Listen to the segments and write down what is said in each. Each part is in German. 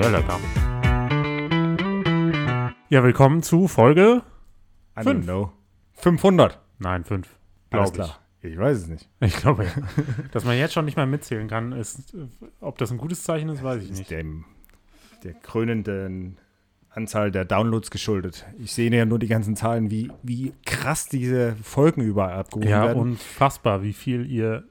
Sehr lecker. Ja, willkommen zu Folge. I Fünf. don't know. 500. Nein, fünf. Alles Glaube ich. klar. Ich weiß es nicht. Ich glaube, ja. Dass man jetzt schon nicht mehr mitzählen kann, ist, ob das ein gutes Zeichen ist, weiß ich nicht. dem, der krönenden Anzahl der Downloads geschuldet. Ich sehe ja nur die ganzen Zahlen, wie, wie krass diese Folgen überall abgerufen Ja, werden. unfassbar, wie viel ihr,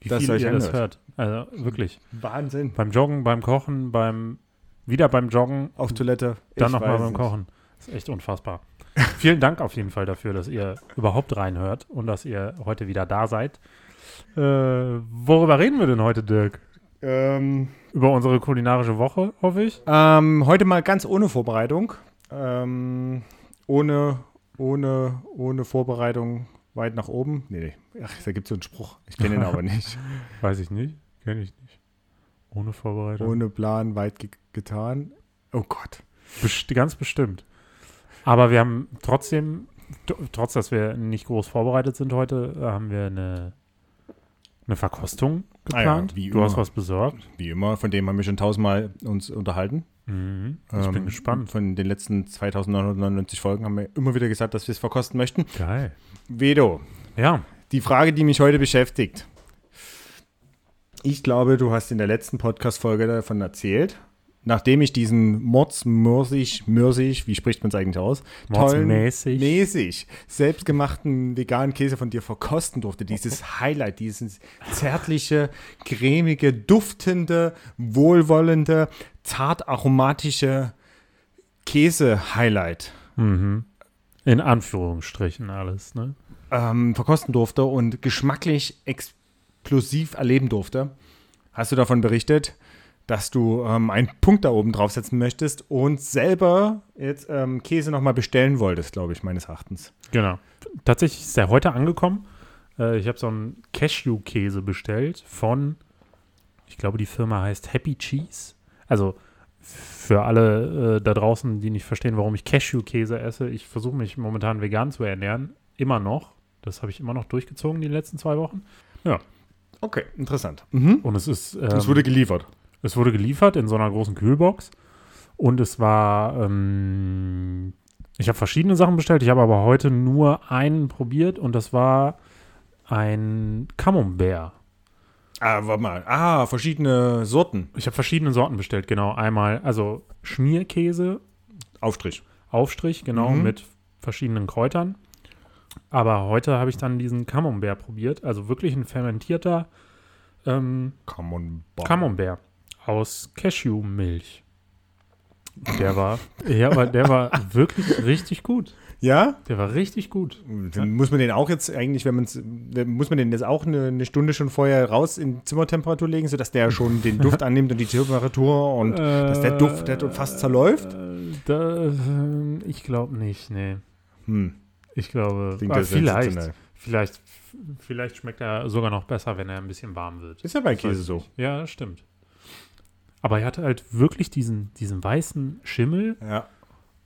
wie Das viel euch ihr das hört. Also wirklich. Wahnsinn. Beim Joggen, beim Kochen, beim wieder beim Joggen, Auf Toilette. dann nochmal beim nicht. Kochen. Das ist echt unfassbar. Vielen Dank auf jeden Fall dafür, dass ihr überhaupt reinhört und dass ihr heute wieder da seid. Äh, worüber reden wir denn heute, Dirk? Ähm, Über unsere kulinarische Woche, hoffe ich. ähm, heute mal ganz ohne Vorbereitung. Ähm, ohne, ohne, ohne Vorbereitung weit nach oben. Nee, nee. Ach, da gibt es so einen Spruch. Ich kenne ihn aber nicht. Weiß ich nicht. Kenne ich nicht. Ohne Vorbereitung. Ohne Plan weit getan. Oh Gott. Best ganz bestimmt. Aber wir haben trotzdem, trotz dass wir nicht groß vorbereitet sind heute, äh, haben wir eine, eine Verkostung Ah ja, geplant. wie du hast immer. was besorgt. Wie immer, von dem haben wir schon tausendmal uns unterhalten. Mhm. Ich bin Ähm, gespannt. Von den letzten 2999 Folgen haben wir immer wieder gesagt, dass wir es verkosten möchten. Geil. Vedo, Ja, die Frage, die mich heute beschäftigt. Ich glaube, du hast in der letzten Podcast-Folge davon erzählt, nachdem ich diesen mordsmürsig, mürsig, wie spricht man es eigentlich aus? Mordsmäßig. mäßig, selbstgemachten veganen Käse von dir verkosten durfte. Dieses Highlight, dieses zärtliche, cremige, duftende, wohlwollende, zart aromatische Käse-Highlight Mhm. In Anführungsstrichen alles, ne? ähm, verkosten durfte und geschmacklich explosiv erleben durfte, hast du davon berichtet, dass du ähm, einen Punkt da oben draufsetzen möchtest und selber jetzt ähm, Käse nochmal bestellen wolltest, glaube ich, meines Erachtens. Genau. Tatsächlich ist der heute angekommen. Äh, ich habe so einen Cashew-Käse bestellt von, ich glaube, die Firma heißt Happy Cheese. Also für alle äh, da draußen, die nicht verstehen, warum ich Cashew-Käse esse, ich versuche mich momentan vegan zu ernähren. Immer noch. Das habe ich immer noch durchgezogen die letzten zwei Wochen. Okay, interessant. Mhm. Und es ist. Ähm, Es wurde geliefert. Es wurde geliefert in so einer großen Kühlbox und es war, ähm, ich habe verschiedene Sachen bestellt, ich habe aber heute nur einen probiert und das war ein Camembert. Ah, warte mal. Ah, verschiedene Sorten. Ich habe verschiedene Sorten bestellt, genau. Einmal, also Schmierkäse, Aufstrich. Aufstrich, genau, Mhm. mit verschiedenen Kräutern. Aber heute habe ich dann diesen Camembert probiert, also wirklich ein fermentierter ähm, Camembert. Camembert aus Cashewmilch. Der war, ja, aber der war wirklich richtig gut. Ja? Der war richtig gut. Dann muss man den auch jetzt eigentlich, wenn man es, muss man den jetzt auch eine, eine Stunde schon vorher raus in Zimmertemperatur legen, sodass der schon den Duft annimmt und die Temperatur und dass der Duft der fast zerläuft? Äh, da, äh, ich glaube nicht, nee. Hm, Ich glaube, ah, vielleicht, vielleicht, vielleicht schmeckt er sogar noch besser, wenn er ein bisschen warm wird. Ist ja bei Käse so. Ja, stimmt. Aber er hatte halt wirklich diesen, diesen weißen Schimmel Ja.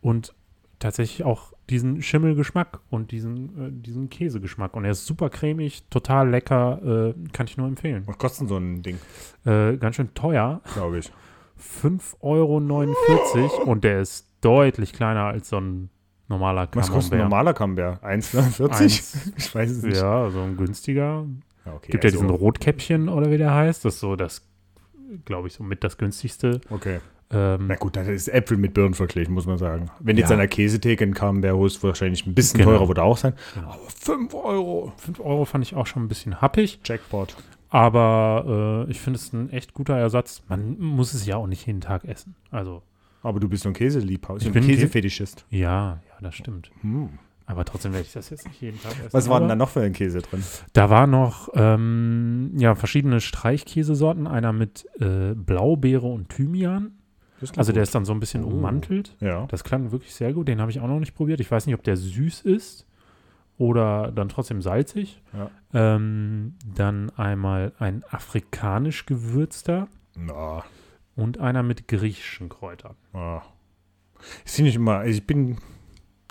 und tatsächlich auch diesen Schimmelgeschmack und diesen, äh, diesen Käsegeschmack. Und er ist super cremig, total lecker, äh, kann ich nur empfehlen. Was kostet denn so ein Ding, Äh, ganz schön teuer, glaube ich? 5,49 Euro und der ist deutlich kleiner als so ein normaler Was kostet ein Camembert. normaler Camembert? 1,40? Eins- Ich weiß es nicht. Ja, so ein günstiger. Ja, okay, Gibt ja also- diesen Rotkäppchen oder wie der heißt. Das ist so das, glaube ich, so mit das günstigste. Okay. Ähm, Na gut, das ist Äpfel mit Birnen verglichen, muss man sagen. Wenn jetzt Ja. an der Käsetheke einen Camembert holst, wahrscheinlich ein bisschen Genau. teurer würde auch sein. Genau. Aber 5 Euro. 5 Euro fand ich auch schon ein bisschen happig. Jackpot. Aber äh, ich finde es ein echt guter Ersatz. Man muss es ja auch nicht jeden Tag essen. Also, Aber du bist so ein Käseliebhaber, Ich so ein bin ein Kä- Käsefetischist. ja, ja, das stimmt. Hm. Aber trotzdem werde ich das jetzt nicht jeden Tag essen. Was war denn da noch für ein Käse drin? Da war noch ähm, ja, verschiedene Streichkäsesorten. Einer mit äh, Blaubeere und Thymian. Also der ist dann so ein bisschen Oh. ummantelt. Ja. Das klang wirklich sehr gut. Den habe ich auch noch nicht probiert. Ich weiß nicht, ob der süß ist oder dann trotzdem salzig. Ja. Ähm, dann einmal ein afrikanisch gewürzter Na, und einer mit griechischen Kräutern. ah. Ich nicht immer, ich bin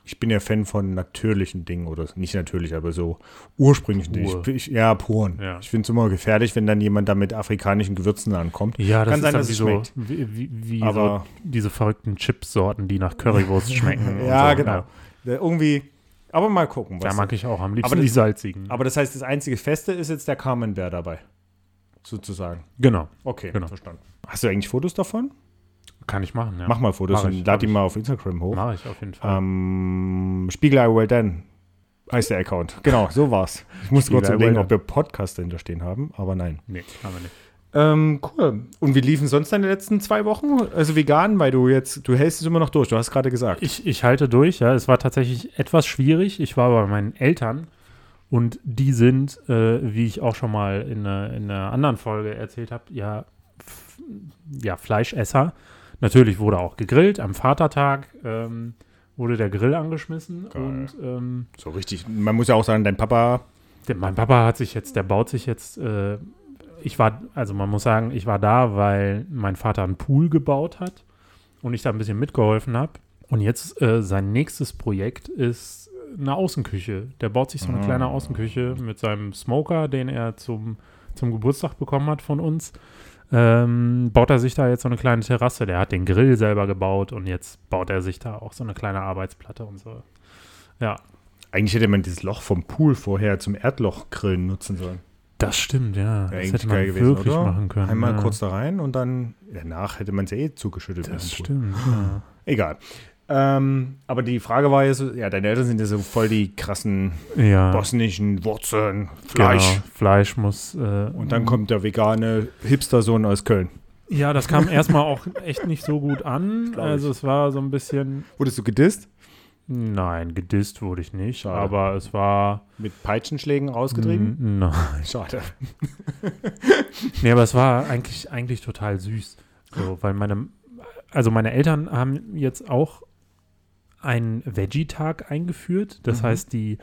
Ich bin ja Fan von natürlichen Dingen oder nicht natürlich, aber so ursprünglichen Dingen. Pur. Ich, ich, ja, puren. Ja. Ich finde es immer gefährlich, wenn dann jemand da mit afrikanischen Gewürzen ankommt. Ja, das Kann ist sein, dass wie es so, schmeckt. wie, wie, Aber- so diese verrückten Chipsorten, die nach Currywurst schmecken. Ja, so. genau. Ja. Da Irgendwie, aber mal gucken. Da mag ich auch am liebsten Aber die das- salzigen. aber das heißt, das einzige Feste ist jetzt der Camembert dabei. Sozusagen. genau, Okay, Genau. verstanden. Hast du eigentlich Fotos davon? Kann ich machen, ja. Mach mal Fotos Mach ich, und lad die ich. mal auf Instagram hoch. Mach ich auf jeden Fall. Ähm, Spiegelei Well Done heißt der Account. Genau, so war's. Ich muss kurz überlegen, ob wir Podcast dahinter stehen haben, aber nein. nee, haben wir nicht. Ähm, cool. Und wie liefen sonst deine letzten zwei Wochen? Also vegan, weil du jetzt, du hältst es immer noch durch, du hast gerade gesagt. Ich, ich halte durch, ja. Es war tatsächlich etwas schwierig. Ich war bei meinen Eltern und die sind, äh, wie ich auch schon mal in, einer- in einer anderen Folge erzählt habe, ja, ja, Fleischesser. Natürlich wurde auch gegrillt. Am Vatertag ähm, wurde der Grill angeschmissen Geil. und ähm, so richtig. Man muss ja auch sagen, dein Papa, der, mein Papa hat sich jetzt, der baut sich jetzt, äh, ich war, also man muss sagen, ich war da, weil mein Vater einen Pool gebaut hat und ich da ein bisschen mitgeholfen habe. Und jetzt äh, sein nächstes Projekt ist eine Außenküche. Der baut sich so eine Ah. kleine Außenküche mit seinem Smoker, den er zum, zum Geburtstag bekommen hat von uns. Ähm, baut er sich da jetzt so eine kleine Terrasse. Der hat den Grill selber gebaut und jetzt baut er sich da auch so eine kleine Arbeitsplatte und so. Ja, eigentlich hätte man dieses Loch vom Pool vorher zum Erdlochgrillen nutzen sollen. das stimmt, ja. Wäre das hätte man gewesen, wirklich oder? machen können. Einmal ja. kurz da rein und dann, danach hätte man es ja eh zugeschüttet. Das stimmt, ja. Egal. Ähm, aber die Frage war ja so, ja, deine Eltern sind ja so voll die krassen Ja, bosnischen Wurzeln, Fleisch. Genau. Fleisch muss. Äh, Und dann kommt der vegane Hipstersohn aus Köln. Ja, das kam erstmal auch echt nicht so gut an. Also es war so ein bisschen. Wurdest du gedisst? Nein, gedisst wurde ich nicht, Schade. aber es war. Mit Peitschenschlägen rausgetrieben? Nein. Schade. Nee, aber es war eigentlich, eigentlich total süß. So, weil meine, also meine Eltern haben jetzt auch einen Veggie-Tag eingeführt. Das Mhm. heißt, die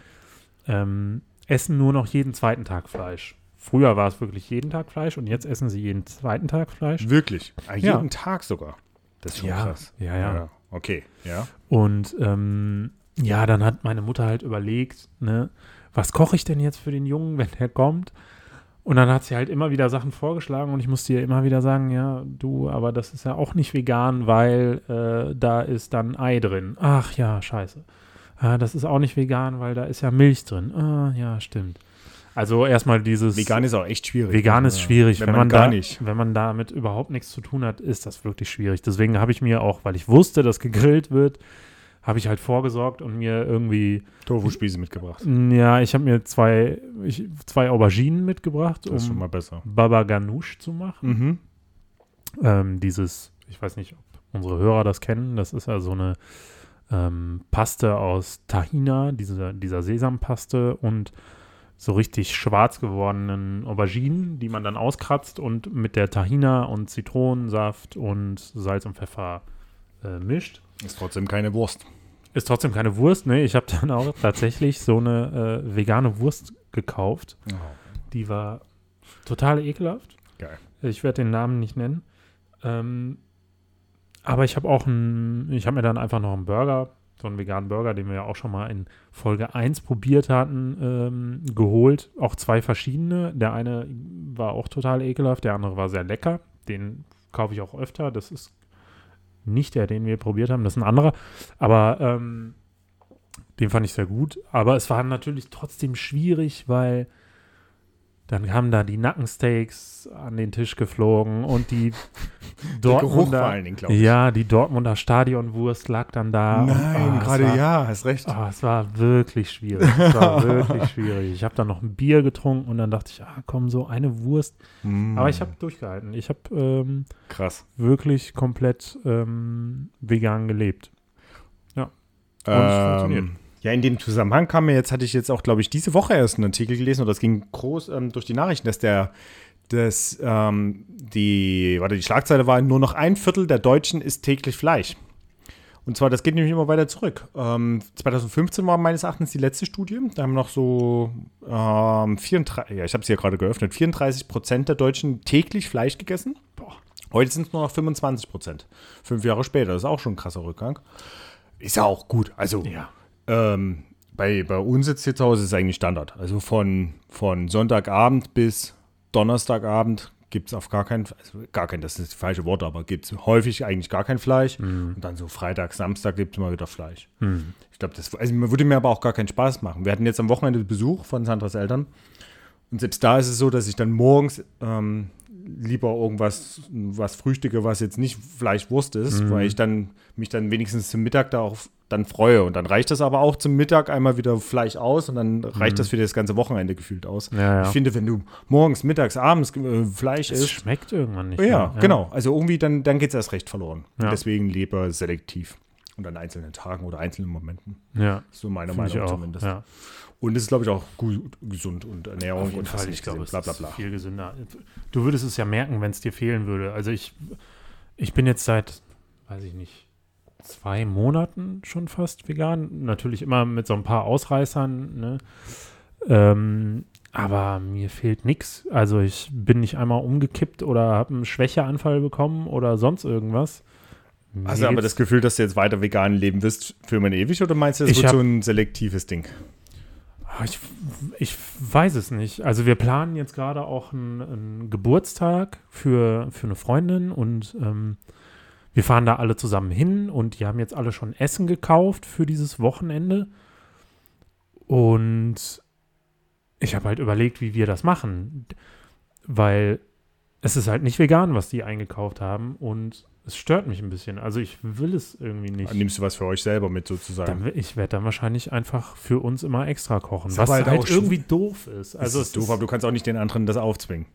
ähm, essen nur noch jeden zweiten Tag Fleisch. Früher war es wirklich jeden Tag Fleisch und jetzt essen sie jeden zweiten Tag Fleisch. Wirklich? Ah, Ja. Jeden Tag sogar. Das ist schon Ja, krass. ja, ja. Okay, ja. Und ähm, ja, dann hat meine Mutter halt überlegt, ne, was koche ich denn jetzt für den Jungen, wenn der kommt? Und dann hat sie halt immer wieder Sachen vorgeschlagen und ich musste ihr immer wieder sagen, ja, du, aber das ist ja auch nicht vegan, weil äh, da ist dann Ei drin. Ach ja, scheiße. Ah, das ist auch nicht vegan, weil da ist ja Milch drin. Ah, ja, stimmt. Also erstmal dieses Vegan ist auch echt schwierig. Vegan ist schwierig. Wenn, Wenn, man, man, gar da, nicht. wenn man damit überhaupt nichts zu tun hat, ist das wirklich schwierig. Deswegen habe ich mir auch, weil ich wusste, dass gegrillt wird, habe ich halt vorgesorgt und mir irgendwie, Tofu-Spieße mitgebracht. ja, ich habe mir zwei, ich, zwei Auberginen mitgebracht, Das um. Baba Ganoush zu machen. Mhm. Ähm, dieses, ich weiß nicht, ob unsere Hörer das kennen, das ist ja so eine ähm, Paste aus Tahina, diese, dieser Sesampaste und so richtig schwarz gewordenen Auberginen, die man dann auskratzt und mit der Tahina und Zitronensaft und Salz und Pfeffer äh, mischt. Ist trotzdem keine Wurst. Ist trotzdem keine Wurst, ne? Ich habe dann auch tatsächlich so eine äh, vegane Wurst gekauft. Die war total ekelhaft. Geil. Ich werde den Namen nicht nennen. Ähm, aber ich habe auch einen, ich habe mir dann einfach noch einen Burger, so einen veganen Burger, den wir ja auch schon mal in Folge 1 probiert hatten, ähm, geholt. Auch zwei verschiedene. Der eine war auch total ekelhaft, der andere war sehr lecker. Den kaufe ich auch öfter. Das ist nicht der, den wir probiert haben, das ist ein anderer. Aber ähm, den fand ich sehr gut. Aber es war natürlich trotzdem schwierig, weil dann kamen da die Nackensteaks an den Tisch geflogen und die Dortmunder, allen Dingen, ja, die Dortmunder Stadionwurst lag dann da. und, Nein, ah, gerade war- ja, hast recht. Ah, es war wirklich schwierig. Es war wirklich schwierig. Ich habe dann noch ein Bier getrunken und dann dachte ich, ah, komm, so eine Wurst. Mm, Aber ich habe durchgehalten. Ich habe ähm, krass. wirklich komplett ähm, vegan gelebt. Und es funktioniert. Ja, in dem Zusammenhang kam mir jetzt, hatte ich jetzt auch, glaube ich, diese Woche erst einen Artikel gelesen und das ging groß ähm, durch die Nachrichten, dass der, dass ähm, die, warte, die Schlagzeile war, nur noch ein Viertel der Deutschen isst täglich Fleisch. Und zwar, das geht nämlich immer weiter zurück. Ähm, 2015 war meines Erachtens die letzte Studie. Da haben noch so ähm, 34, ja, ich habe es hier gerade geöffnet, 34 Prozent der Deutschen täglich Fleisch gegessen. Heute sind es nur noch 25 Prozent. Fünf Jahre später, das ist auch schon ein krasser Rückgang. Ist ja auch gut. Also, Ja. Ähm, bei, bei uns jetzt hier zu Hause ist es eigentlich Standard. Also von, von Sonntagabend bis Donnerstagabend gibt es auf gar kein, also gar kein, das ist das falsche Wort, aber gibt es häufig eigentlich gar kein Fleisch. Mhm. Und dann so Freitag, Samstag gibt es mal wieder Fleisch. Hm. Ich glaube, das also, würde mir aber auch gar keinen Spaß machen. Wir hatten jetzt am Wochenende Besuch von Sandras Eltern. Und selbst da ist es so, dass ich dann morgens ähm, lieber irgendwas was frühstücke, was jetzt nicht Fleischwurst ist, Mhm. weil ich dann mich dann wenigstens zum Mittag da auch dann freue. Und dann reicht das aber auch zum Mittag einmal wieder Fleisch aus und dann reicht das für das ganze Wochenende gefühlt aus. Mhm. Ja, ja. Ich finde, wenn du morgens, mittags, abends äh, Fleisch es isst, schmeckt irgendwann nicht. ja, mehr, genau. Also irgendwie dann, dann geht es erst recht verloren. Ja. Deswegen lieber selektiv. Und an einzelnen Tagen oder einzelnen Momenten. Ja, So meine Meinung zumindest. Ja. Und es ist, glaube ich, auch gut, gesund und Ernährung Auf jeden und Fall, ich glaube, bla bla ist bla. viel gesünder. Du würdest es ja merken, wenn es dir fehlen würde. Also ich, ich bin jetzt seit, weiß ich nicht, zwei Monaten schon fast vegan. Natürlich immer mit so ein paar Ausreißern, ne? Ähm, aber mir fehlt nichts. Also ich bin nicht einmal umgekippt oder habe einen Schwächeanfall bekommen oder sonst irgendwas. Mir Hast du aber das Gefühl, dass du jetzt weiter vegan leben wirst für immer ewig oder meinst du, das wird hab- so ein selektives Ding? Ah, Ich, ich weiß es nicht. Also wir planen jetzt gerade auch einen, einen Geburtstag für, für eine Freundin und ähm, wir fahren da alle zusammen hin und die haben jetzt alle schon Essen gekauft für dieses Wochenende. Und ich habe halt überlegt, wie wir das machen, weil es ist halt nicht vegan, was die eingekauft haben und es stört mich ein bisschen. Also ich will es irgendwie nicht. Dann nimmst du was für euch selber mit sozusagen. Dann, ich werde dann wahrscheinlich einfach für uns immer extra kochen, Ist was halt, halt irgendwie doof ist. also das ist doof, aber du kannst auch nicht den anderen das aufzwingen.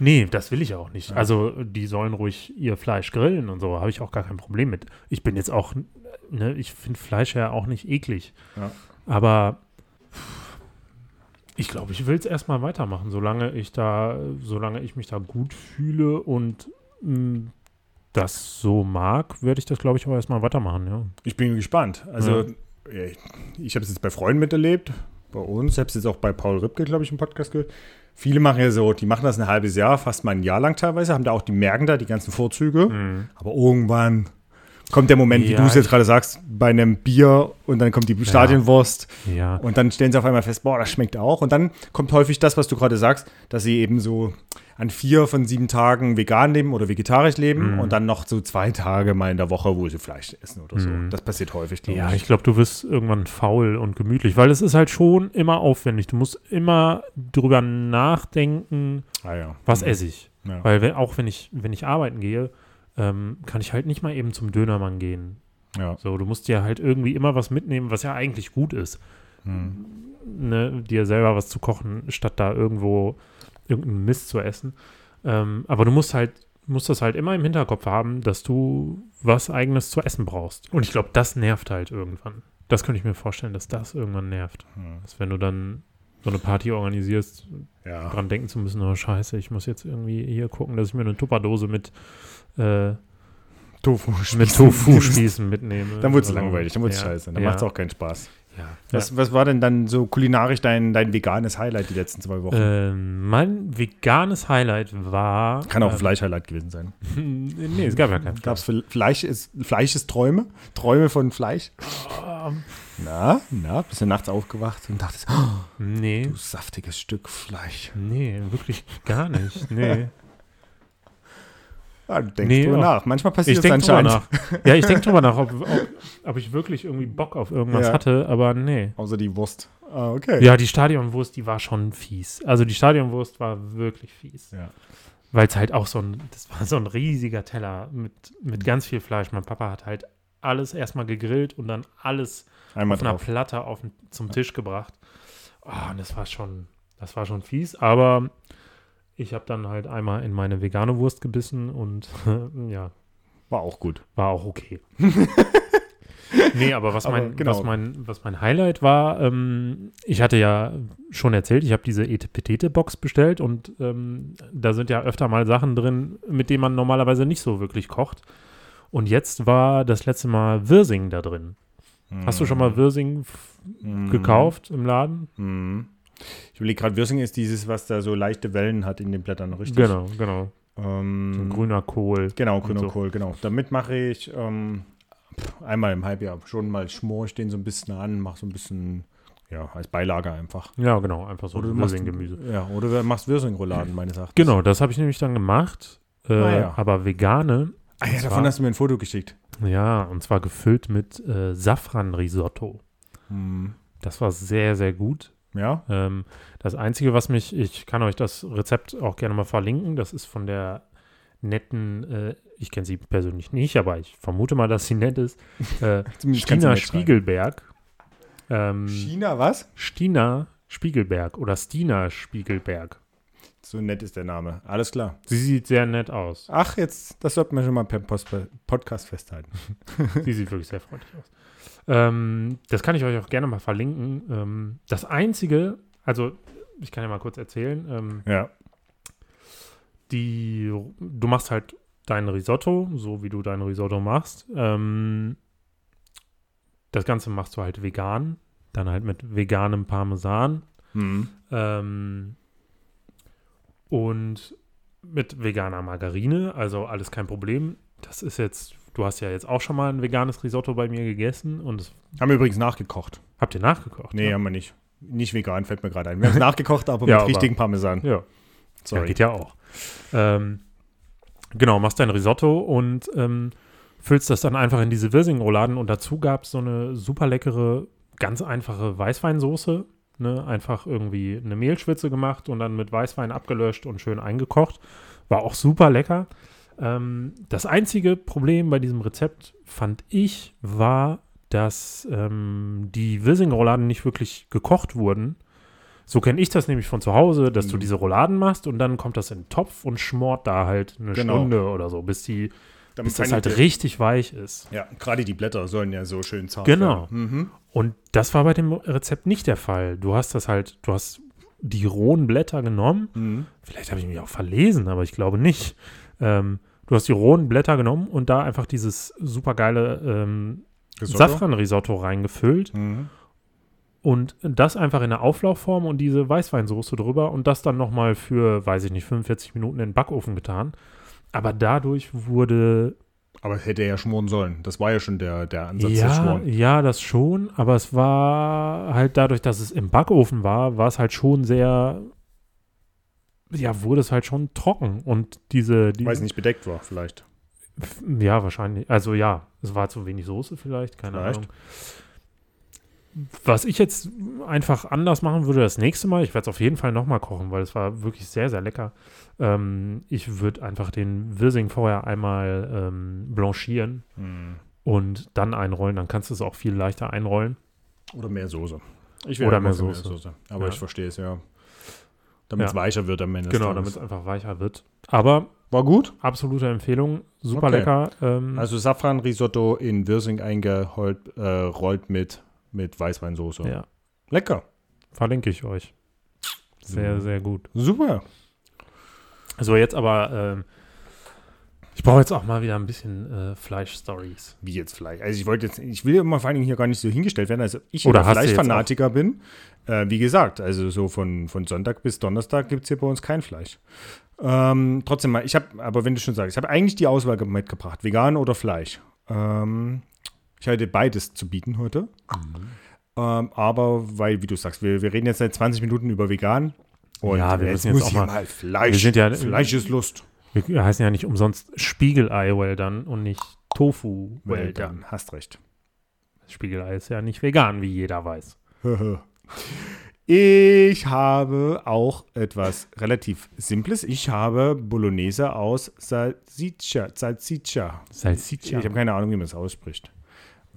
nee, das will ich auch nicht. Ja. Also die sollen ruhig ihr Fleisch grillen und so, habe ich auch gar kein Problem mit. Ich bin jetzt auch, ne, ich finde Fleisch ja auch nicht eklig. Ja. Aber ich glaube, ich will es erstmal weitermachen, solange ich da, solange ich mich da gut fühle und mh, das so mag, werde ich das, glaube ich, auch erstmal weitermachen, ja. Ich bin gespannt. Also, ja, ich, ich habe es jetzt bei Freunden miterlebt, bei uns, habe es jetzt auch bei Paul Ripke, glaube ich, im Podcast gehört. Viele machen ja so, die machen das ein halbes Jahr, fast mal ein Jahr lang teilweise, haben da auch, die merken da die ganzen Vorzüge. Mhm. Aber irgendwann kommt der Moment, wie Ja, du es jetzt gerade sagst, bei einem Bier und dann kommt die Stadionwurst Ja. und dann stellen sie auf einmal fest, boah, das schmeckt auch. Und dann kommt häufig das, was du gerade sagst, dass sie eben so an vier von sieben Tagen vegan leben oder vegetarisch leben Mhm. und dann noch so zwei Tage mal in der Woche, wo sie Fleisch essen oder so. Mhm. Das passiert häufig, glaube Ja, ich glaube, du wirst irgendwann faul und gemütlich, weil es ist halt schon immer aufwendig. Du musst immer drüber nachdenken, Ah, ja. was Mhm. esse ich. Ja. Weil wenn, auch wenn ich, wenn ich arbeiten gehe, ähm, kann ich halt nicht mal eben zum Dönermann gehen. ja. So, du musst dir halt irgendwie immer was mitnehmen, was ja eigentlich gut ist. Mhm. Ne, dir selber was zu kochen, statt da irgendwo irgendeinen Mist zu essen. Ähm, aber du musst halt, musst das halt immer im Hinterkopf haben, dass du was eigenes zu essen brauchst. Und ich glaube, das nervt halt irgendwann. Das könnte ich mir vorstellen, dass das irgendwann nervt. Mhm. Dass wenn du dann so eine Party organisierst, Ja. dran denken zu müssen, oh scheiße, ich muss jetzt irgendwie hier gucken, dass ich mir eine Tupperdose mit, äh, Tofu mit Tofu-Spießen mitnehme. Dann wird es Also, langweilig, dann wird es ja, scheiße. Dann ja, macht es auch keinen Spaß. Ja. Was, was war denn dann so kulinarisch dein, dein veganes Highlight die letzten zwei Wochen? Ähm, mein veganes Highlight war. Kann auch ein ähm, Fleisch-Highlight gewesen sein. nee, es gab ja kein Gab es Fleisch ist, Fleisch ist Träume? Träume von Fleisch? Ähm, Na, na, bist du nachts aufgewacht und dachtest, oh, nee, du saftiges Stück Fleisch. nee, wirklich gar nicht. Nee. Ja, du denkst Nee, drüber auch- nach. Manchmal passiert Ich es drüber anscheinend. nach. Ja, ich denke drüber nach, ob, ob, ob ich wirklich irgendwie Bock auf irgendwas Ja. hatte, aber nee. Außer die Wurst. Ah, okay. Ja, die Stadionwurst, die war schon fies. Also die Stadionwurst war wirklich fies. Ja. Weil es halt auch so ein, das war so ein riesiger Teller mit, mit ganz viel Fleisch. Mein Papa hat halt alles erstmal gegrillt und dann alles Einmal auf einer drauf. Platte auf, zum Tisch gebracht. Oh, und das war schon, das war schon fies, aber ich habe dann halt einmal in meine vegane Wurst gebissen und ja, War auch gut. war auch okay. nee, aber was Aber mein, genau. was mein, was mein Highlight war, ähm, ich hatte ja schon erzählt, ich habe diese Etepetete-Box bestellt und ähm, da sind ja öfter mal Sachen drin, mit denen man normalerweise nicht so wirklich kocht. Und jetzt war das letzte Mal Wirsing da drin. Hast du schon mal Wirsing f- Mhm. gekauft im Laden? Mhm. Ich überlege gerade, Wirsing ist dieses, was da so leichte Wellen hat in den Blättern, richtig? Genau, genau. Ähm, So grüner Kohl. Genau, grüner so. Kohl, genau. Damit mache ich ähm, Einmal im Halbjahr. Schon mal schmore ich den so ein bisschen an, mach so ein bisschen, ja, als Beilage einfach. Ja, genau, einfach so Oder du machst- Gemüse. Ja, oder du machst Würsing-Rouladen, meines Erachtens. Genau, das habe ich nämlich dann gemacht. Äh, Ah, ja. Aber vegane, Ah ja, davon zwar- hast du mir ein Foto geschickt. ja, und zwar gefüllt mit äh, Safran-Risotto. Hm. Das war sehr, sehr gut. Ja? Ähm, das Einzige, was mich, ich kann euch das Rezept auch gerne mal verlinken, das ist von der netten, äh, ich kenne sie persönlich nicht, aber ich vermute mal, dass sie nett ist, äh, Stina. Spiegelberg. Ähm, China, was? Stina Spiegelberg oder Stina Spiegelberg. So nett ist der Name. Alles klar. Sie sieht sehr nett aus. Ach, jetzt, das sollten wir schon mal per Post Podcast festhalten. Sie sieht wirklich sehr freundlich aus. Ähm, das kann ich euch auch gerne mal verlinken. Ähm, das Einzige, also ich kann ja mal kurz erzählen, ähm, Ja. die, du machst halt dein Risotto, so wie du dein Risotto machst. Ähm, das Ganze machst du halt vegan, dann halt mit veganem Parmesan Hm. Und mit veganer Margarine, also alles kein Problem. Das ist jetzt, du hast ja jetzt auch schon mal ein veganes Risotto bei mir gegessen und Haben wir übrigens nachgekocht. habt ihr nachgekocht. Nee, ne? haben wir nicht. Nicht vegan, fällt mir gerade ein. Wir haben es nachgekocht, aber Ja, mit aber- richtigen Parmesan. Ja. Ja, Sorry. geht ja auch. Ähm, genau, machst dein Risotto und ähm, füllst das dann einfach in diese Wirsing-Rouladen und dazu gab es so eine super leckere, ganz einfache Weißweinsoße. Ne? Einfach irgendwie eine Mehlschwitze gemacht und dann mit Weißwein abgelöscht und schön eingekocht. War auch super lecker. Ähm, das einzige Problem bei diesem Rezept, fand ich, war, dass ähm, die Wirsing-Rouladen nicht wirklich gekocht wurden. So kenne ich das nämlich von zu Hause, dass du Mhm. diese Rouladen machst und dann kommt das in den Topf und schmort da halt eine Genau. Stunde oder so, bis, die, Damit bis das halt richtig weich ist. Ja, gerade die Blätter sollen ja so schön zart Genau. werden. Mhm. Und das war bei dem Rezept nicht der Fall. Du hast das halt, du hast die rohen Blätter genommen. Mhm. Vielleicht habe ich mich auch verlesen, aber ich glaube nicht. Ähm, du hast die rohen Blätter genommen und da einfach dieses supergeile ähm, Risotto? Safran-Risotto reingefüllt Mhm. und das einfach in der Auflaufform und diese Weißweinsoße drüber und das dann nochmal für, weiß ich nicht, 45 Minuten in den Backofen getan. Aber dadurch wurde Aber hätte er ja schmoren sollen. Das war ja schon der, der Ansatz des ja, Schmoren. ja, das schon, aber es war halt dadurch, dass es im Backofen war, war es halt schon sehr, ja, wurde es halt schon trocken und diese, die, Weil es nicht bedeckt war, vielleicht. Ja, wahrscheinlich. Also ja, es war zu wenig Soße vielleicht, keine Vielleicht. Ahnung. Was ich jetzt einfach anders machen würde das nächste Mal, ich werde es auf jeden Fall nochmal kochen, weil es war wirklich sehr, sehr lecker. Ähm, ich würde einfach den Wirsing vorher einmal ähm, blanchieren Mhm. und dann einrollen. Dann kannst du es auch viel leichter einrollen. Oder mehr Soße. Ich Oder mehr für Soße. Aber Ja. ich verstehe es, ja. Damit es Ja. weicher wird am Ende. Genau, damit es einfach weicher wird. Aber War gut. absolute Empfehlung, super Okay. lecker. Ähm, Also Safran-Risotto in Wirsing eingerollt äh, rollt mit, mit Weißweinsoße. ja, Lecker. verlinke ich euch. Sehr, Mhm. sehr gut. Super. So, jetzt aber, ähm, ich brauche jetzt auch mal wieder ein bisschen äh, Fleisch-Stories. Wie jetzt Fleisch. Also ich wollte jetzt, ich will immer vor allen Dingen hier gar nicht so hingestellt werden, als ich Oder Fleischfanatiker bin. Äh, wie gesagt, also so von, von Sonntag bis Donnerstag gibt es hier bei uns kein Fleisch. Ähm, trotzdem mal, ich habe, aber wenn du schon sagst, ich habe eigentlich die Auswahl ge- mitgebracht, vegan oder Fleisch. Ähm, ich hatte beides zu bieten heute. Ähm, aber weil, wie du sagst, wir, wir reden jetzt seit 20 Minuten über vegan. Und Ja, wir jetzt müssen jetzt auch mal- mal Fleisch. wir sind ja- Fleisch ist Lust. Wir heißen ja nicht umsonst Spiegelei well done und nicht Tofu well Well done. done. Hast recht. Spiegelei ist ja nicht vegan, wie jeder weiß. Ich habe auch etwas relativ Simples. Ich habe Bolognese aus Salsiccia. Salsiccia. Salsiccia. Ich habe keine Ahnung, wie man es ausspricht.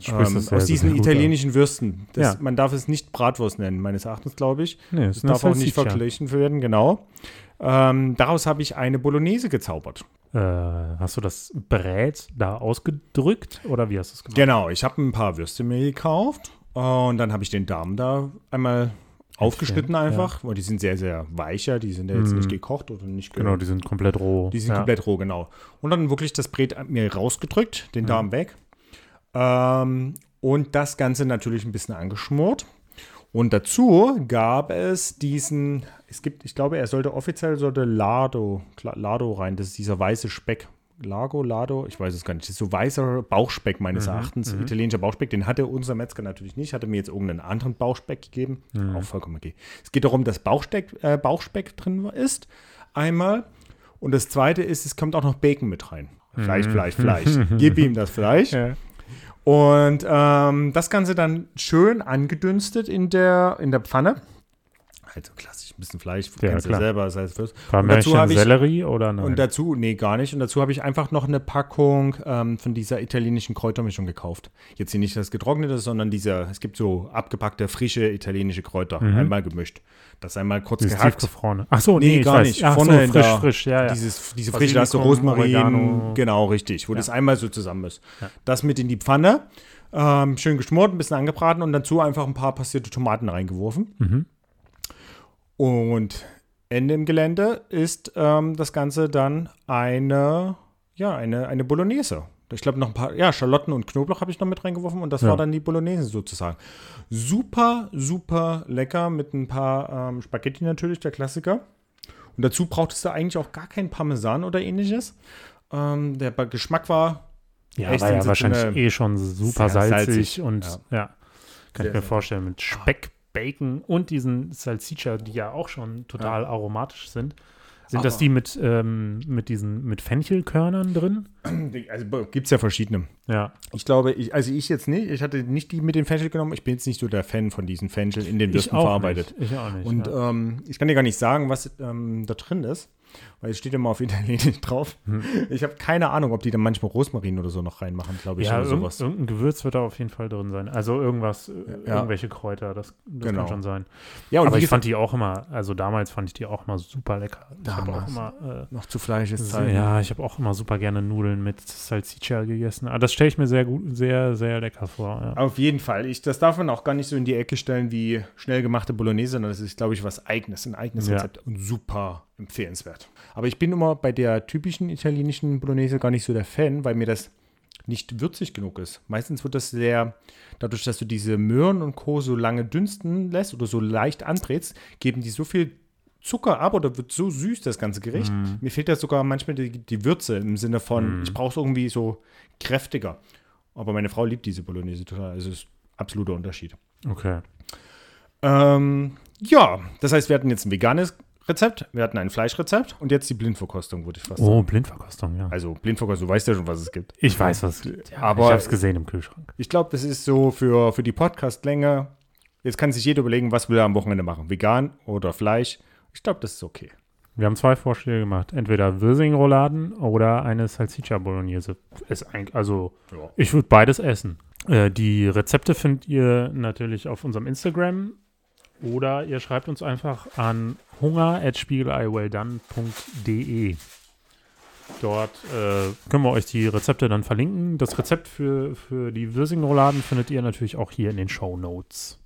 Ähm, sehr, aus diesen italienischen Würsten. Das, Ja. Man darf es nicht Bratwurst nennen, meines Erachtens, glaube ich. an. Nee, Das darf auch nicht verglichen werden, genau. Ähm, daraus habe ich eine Bolognese gezaubert. Äh, hast du das Brät da ausgedrückt oder wie hast du es gemacht? Genau, ich habe ein paar Würste mir gekauft und dann habe ich den Darm da einmal aufgeschnitten einfach, weil die sind sehr, sehr weicher, die sind ja jetzt Mhm. nicht gekocht oder nicht ge Genau, die sind komplett roh. Die sind ja. komplett roh, genau. Und dann wirklich das Brät mir rausgedrückt, Mhm. den Darm weg. Ähm, und das Ganze natürlich ein bisschen angeschmort. Und dazu gab es diesen, es gibt, ich glaube, er sollte offiziell sollte Lardo, Kla- Lardo rein, das ist dieser weiße Speck, Lago, Lado, ich weiß es gar nicht. Das ist so weißer Bauchspeck meines Mhm, Erachtens, mhm. italienischer Bauchspeck. Den hatte unser Metzger natürlich nicht, hatte mir jetzt irgendeinen anderen Bauchspeck gegeben. Mhm. Auch vollkommen okay. Es geht darum, dass Bauchspeck, äh, Bauchspeck drin ist, einmal. Und das zweite ist, es kommt auch noch Bacon mit rein. Fleisch, Mhm. Fleisch, Fleisch. Gib ihm das Fleisch. Ja. Und ähm, das Ganze dann schön angedünstet in der, in der Pfanne. Also klassisch, ein bisschen Fleisch, Ja, kennst du klar. selber, das heißt. Paar Und dazu Märchen hab ich- Sellerie oder nein? Und dazu, nee, gar nicht. Und dazu habe ich einfach noch eine Packung ähm, von dieser italienischen Kräutermischung gekauft. Jetzt hier nicht das getrocknete, sondern dieser, es gibt so abgepackte, frische italienische Kräuter, Mhm. einmal gemischt. Das einmal kurz Dieses gehackt. tiefgefrorene. Ach so, nee, Nee, gar weiß. nicht. Ach Vorne so, frisch, der- frisch, ja, ja. Dieses, diese frische, da hast du Rosmarin, Oregano. genau, richtig, wo Ja. das einmal so zusammen ist. Ja. Das mit in die Pfanne, ähm, schön geschmort, ein bisschen angebraten und dazu einfach ein paar passierte Tomaten reingeworfen. Mhm. Und Ende im Gelände ist ähm, das Ganze dann eine, ja, eine, eine Bolognese. Ich glaube noch ein paar, ja, Schalotten und Knoblauch habe ich noch mit reingeworfen und das Ja. war dann die Bolognese sozusagen. Super, super lecker mit ein paar ähm, Spaghetti natürlich, der Klassiker. Und dazu brauchtest du eigentlich auch gar keinen Parmesan oder ähnliches. Ähm, der Geschmack war Ja, war ja wahrscheinlich eh schon super salzig, salzig, und ja. ja, kann Sehr, ich mir vorstellen, mit Speck, Bacon und diesen Salsiccia, die ja auch schon total aromatisch sind. Sind das Aber- die mit, ähm, mit diesen, mit Fenchelkörnern drin? also gibt es ja verschiedene. Ja. Ich glaube, ich, also ich jetzt nicht, ich hatte nicht die mit den Fenchel genommen. Ich bin jetzt nicht so der Fan von diesen Fenchel in den Würsten verarbeitet. nicht. Ich auch nicht. Und ja. ähm, ich kann dir gar nicht sagen, was ähm, da drin ist, weil es steht immer auf Italienisch drauf. Hm. Ich habe keine Ahnung, ob die dann manchmal Rosmarin oder so noch reinmachen, glaube ich, ja, oder sowas. irgendein Gewürz wird da auf jeden Fall drin sein. Also irgendwas, äh, Ja. irgendwelche Kräuter, das, das Genau. kann schon sein. Ja, und Aber ich fand die auch immer, also damals fand ich die auch immer super lecker. Ich habe auch Damals. immer, noch zu Fleisch äh, ist Zeit. ja, ich habe auch immer super gerne Nudeln mit Salsiccia gegessen. Aber das stelle ich mir sehr gut, sehr, sehr lecker vor. Ja. Auf jeden Fall. Ich, das darf man auch gar nicht so in die Ecke stellen wie schnell gemachte Bolognese, sondern das ist, glaube ich, was Eigenes, ein eigenes Ja. Rezept und super empfehlenswert. Aber ich bin immer bei der typischen italienischen Bolognese gar nicht so der Fan, weil mir das nicht würzig genug ist. Meistens wird das sehr, dadurch, dass du diese Möhren und Co. so lange dünsten lässt oder so leicht andrehst, geben die so viel Zucker ab oder wird so süß, das ganze Gericht. Mhm. Mir fehlt da sogar manchmal die, die Würze im Sinne von, Mhm. ich brauche es irgendwie so kräftiger. Aber meine Frau liebt diese Bolognese total. Also es ist absoluter Unterschied. Okay. Ähm, ja, das heißt, wir hatten jetzt ein veganes Rezept, wir hatten ein Fleischrezept und jetzt die Blindverkostung, würde ich fast sagen. Oh, Blindverkostung, ja. Also Blindverkostung, du weißt ja schon, was es gibt. Ich weiß, was es gibt. Ja, Aber- ich habe es gesehen im Kühlschrank. Ich glaube, das ist so für, für die Podcast-Länge. Jetzt kann sich jeder überlegen, was will er am Wochenende machen. Vegan oder Fleisch. Ich glaube, das ist okay. Wir haben zwei Vorschläge gemacht. Entweder Wirsing-Rouladen oder eine Salsiccia Bolognese. Ist also, Ja. ich würde beides essen. Äh, die Rezepte findet ihr natürlich auf unserem Instagram oder ihr schreibt uns einfach an hunger.spiegeleiwelldone.de. Dort äh, können wir euch die Rezepte dann verlinken. Das Rezept für, für die Wirsing-Rouladen findet ihr natürlich auch hier in den Show Notes.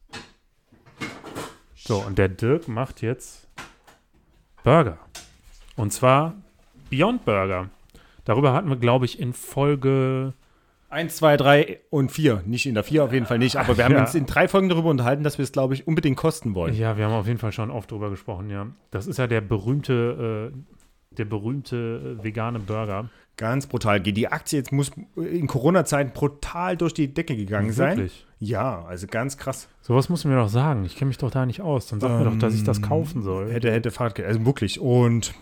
So, und der Dirk macht jetzt Burger. Und zwar Beyond Burger. Darüber hatten wir, glaube ich, in Folge. Eins, zwei, drei und vier. Nicht in der vier auf jeden Fall nicht. Aber wir haben Ja. uns in drei Folgen darüber unterhalten, dass wir es, glaube ich, unbedingt kosten wollen. Ja, wir haben auf jeden Fall schon oft drüber gesprochen, ja. Das ist ja der berühmte, äh, der berühmte äh, vegane Burger. Ganz brutal. Die Aktie jetzt muss in Corona-Zeiten brutal durch die Decke gegangen sein. Wirklich. Ja, also ganz krass. Sowas musst du mir doch sagen. Ich kenne mich doch da nicht aus. Dann sag mir doch, dass ich das Ähm, kaufen soll. Hätte, hätte Fahrtgeld. Also wirklich. Und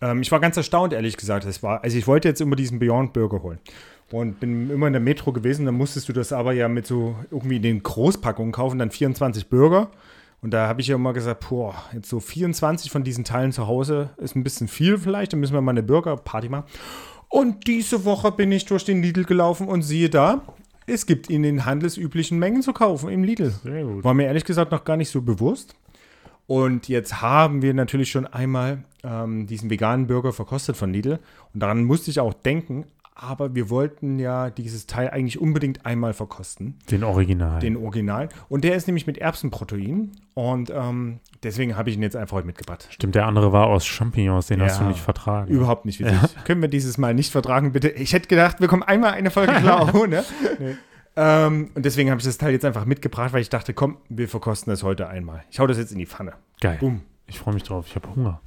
ähm, ich war ganz erstaunt, ehrlich gesagt. Es war, also ich wollte jetzt immer diesen Beyond Burger holen. Und bin immer in der Metro gewesen, dann musstest du das aber ja mit so irgendwie in den Großpackungen kaufen, dann 24 Burger. Und da habe ich ja immer gesagt, boah, jetzt so 24 von diesen Teilen zu Hause ist ein bisschen viel vielleicht, dann müssen wir mal eine Burger-Party machen. Und diese Woche bin ich durch den Lidl gelaufen und siehe da, es gibt in den handelsüblichen Mengen zu kaufen im Lidl. Sehr gut. War mir ehrlich gesagt noch gar nicht so bewusst. Und jetzt haben wir natürlich schon einmal ähm, diesen veganen Burger verkostet von Lidl. Und daran musste ich auch denken. Aber wir wollten ja dieses Teil eigentlich unbedingt einmal verkosten, Den Original. den Original. Und der ist nämlich mit Erbsenprotein. Und ähm, deswegen habe ich ihn jetzt einfach heute mitgebracht. Stimmt, der andere war aus Champignons, den hast du Ja, nicht vertragen. Überhaupt nicht witzig. Können wir dieses Mal nicht vertragen, bitte? Ich hätte gedacht, wir kommen einmal eine Folge klar ohne. Ähm, und deswegen habe ich das Teil jetzt einfach mitgebracht, weil ich dachte, komm, wir verkosten das heute einmal. Ich hau das jetzt in die Pfanne. Geil. Bumm. Ich freue mich drauf. Ich habe Hunger.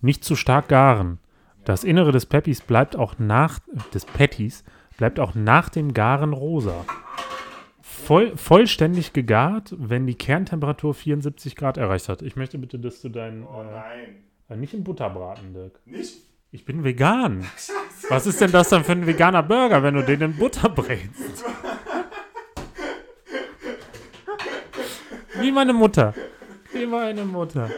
Nicht zu stark garen. Das Innere des Peppis bleibt auch nach des Patties bleibt auch nach dem Garen rosa. Voll, vollständig gegart, wenn die Kerntemperatur 74 Grad erreicht hat. Ich möchte bitte, dass du deinen nein. äh, nicht im Butter braten, Dirk. Nicht? Ich bin vegan. Was ist denn das dann für ein veganer Burger, wenn du den in Butter brätst? Wie meine Mutter. Wie meine Mutter.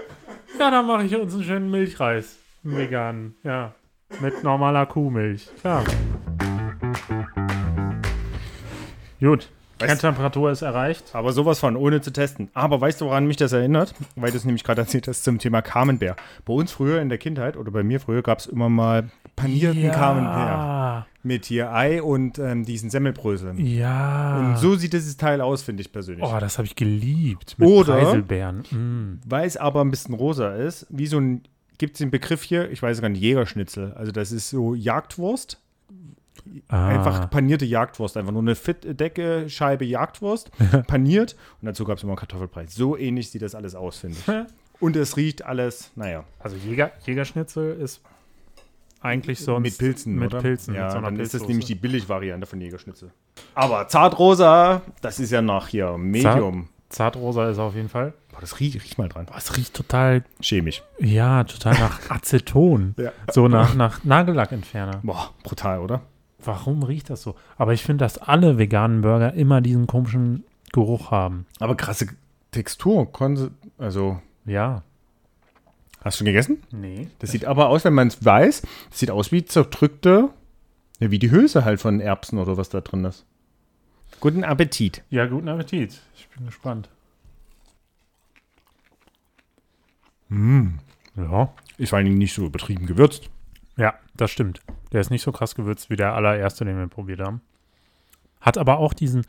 Ja, dann mache ich uns einen schönen Milchreis. Einen veganen. Ja. Mit normaler Kuhmilch. Klar. Gut. Kerntemperatur ist erreicht. Aber sowas von, ohne zu testen. Aber weißt du, woran mich das erinnert? Weil du es nämlich gerade erzählt hast zum Thema Camembert. Bei uns früher in der Kindheit oder bei mir früher gab es immer mal panierten Camembert. Mit hier Ei und ähm, diesen Semmelbröseln. Ja. Und so sieht dieses Teil aus, finde ich persönlich. Oh, das habe ich geliebt. Mit Oder- Preiselbeeren. Mm. Weil es aber ein bisschen rosa ist, wie so ein, gibt es den Begriff hier, ich weiß gar nicht, Jägerschnitzel. Also das ist so Jagdwurst. Ah. Einfach panierte Jagdwurst. Einfach nur eine fit Decke, Scheibe Jagdwurst, paniert. Und dazu gab es immer Kartoffelbrei. So ähnlich sieht das alles aus, finde ich. Und es riecht alles, naja, Also Jäger, Jägerschnitzel ist eigentlich sonst mit Pilzen, mit oder? Pilzen, Ja, mit so dann ist das Pilzsoße. nämlich die Billigvariante von Jägerschnitzel. Aber zartrosa, das ist ja nach hier Medium. Zartrosa ist auf jeden Fall. Boah, das riecht, riech mal dran. Boah, es riecht total, Chemisch. ja, total nach Aceton. Ja. So nach, nach Nagellackentferner. Boah, brutal, oder? Warum riecht das so? Aber ich finde, dass alle veganen Burger immer diesen komischen Geruch haben. Aber krasse Textur. Konse also, Ja. hast du schon gegessen? Nee. Das sieht aber aus, wenn man es weiß, das sieht aus wie zerdrückte, wie die Hülse halt von Erbsen oder was da drin ist. Guten Appetit. Ja, guten Appetit. Ich bin gespannt. Ja. Ist vor allen Dingen nicht so übertrieben gewürzt. Ja, das stimmt. Der ist nicht so krass gewürzt wie der allererste, den wir probiert haben. Hat aber auch diesen.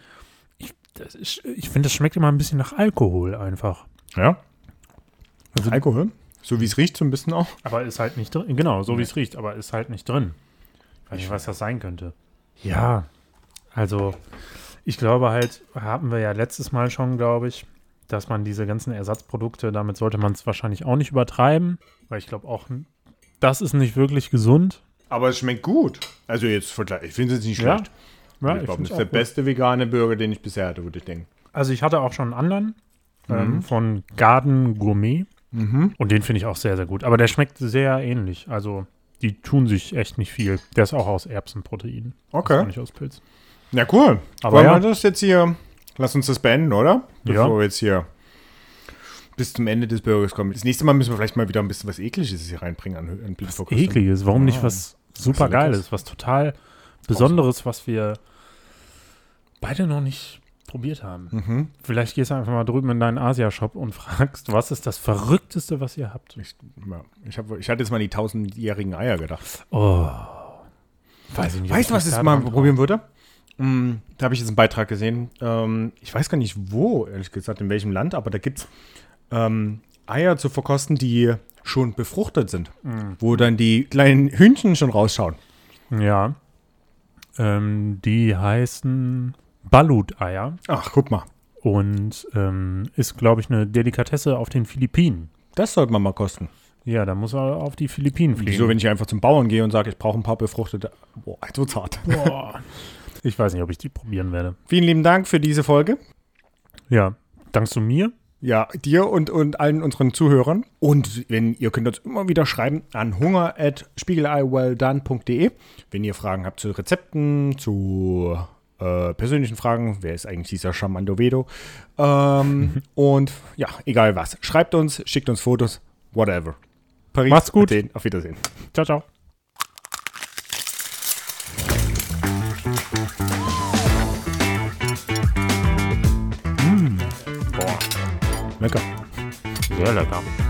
Ich, das ich finde, das schmeckt immer ein bisschen nach Alkohol einfach. Ja. Also Alkohol. So wie es riecht, so ein bisschen auch. Aber ist halt nicht drin. Genau, so wie es riecht, aber ist halt nicht drin. Ich weiß nicht, was das sein könnte. Ja, also ich glaube halt, haben wir ja letztes Mal schon, glaube ich, dass man diese ganzen Ersatzprodukte, damit sollte man es wahrscheinlich auch nicht übertreiben, weil ich glaube auch, das ist nicht wirklich gesund. Aber es schmeckt gut. Also jetzt, ich finde es nicht Ja. schlecht. Ja, ich glaube, find's das ist der gut. beste vegane Burger, den ich bisher hatte, würde ich denken. Also ich hatte auch schon einen anderen ähm, von Garden Gourmet und den finde ich auch sehr, sehr gut. Aber der schmeckt sehr ähnlich. Also die tun sich echt nicht viel. Der ist auch aus Erbsenprotein. Okay. Auch nicht aus Pilz. Ja, cool. Aber Wollen ja. wir das jetzt hier, lass uns das beenden, oder? Ja. Bevor wir jetzt hier bis zum Ende des Burgers kommen. Das nächste Mal müssen wir vielleicht mal wieder ein bisschen was Ekliges hier reinbringen an, an Blindverkostung. Ekliges. Warum nicht Ah. was super Geiles, Leckeres. was total Besonderes, was wir beide noch nicht probiert haben. Mhm. Vielleicht gehst du einfach mal drüben in deinen Asia-Shop und fragst, was ist das Verrückteste, was ihr habt? Ich, ja, ich, hab, ich hatte jetzt mal die tausendjährigen Eier gedacht. Oh. Weiß ich nicht. Weißt du, was ich mal probieren würde? Mm, da habe ich jetzt einen Beitrag gesehen. Ähm, ich weiß gar nicht wo, ehrlich gesagt, in welchem Land, aber da gibt es ähm, Eier zu verkosten, die schon befruchtet sind. Wo dann die kleinen Hühnchen schon rausschauen. Ja. Ähm, die heißen Balut-Eier Ach, guck mal. und ähm, ist, glaube ich, eine Delikatesse auf den Philippinen. Das sollte man mal kosten. Ja, da muss er auf die Philippinen fliegen. Wieso, wenn ich einfach zum Bauern gehe und sage, ich brauche ein paar befruchtete. Boah, so zart. Boah. Ich weiß nicht, ob ich die probieren werde. Vielen lieben Dank für diese Folge. Ja, dankst du mir? Ja, dir und, und allen unseren Zuhörern. Und wenn ihr könnt uns immer wieder schreiben an hunger@spiegeleiwelldone.de, wenn ihr Fragen habt zu Rezepten, zu äh, persönlichen Fragen, wer ist eigentlich dieser Charmando Vedo? Ähm, und ja, egal was. Schreibt uns, schickt uns Fotos, whatever. Paris, Macht's gut. Athen, auf Wiedersehen. Ciao, ciao. Boah, lecker. Sehr lecker.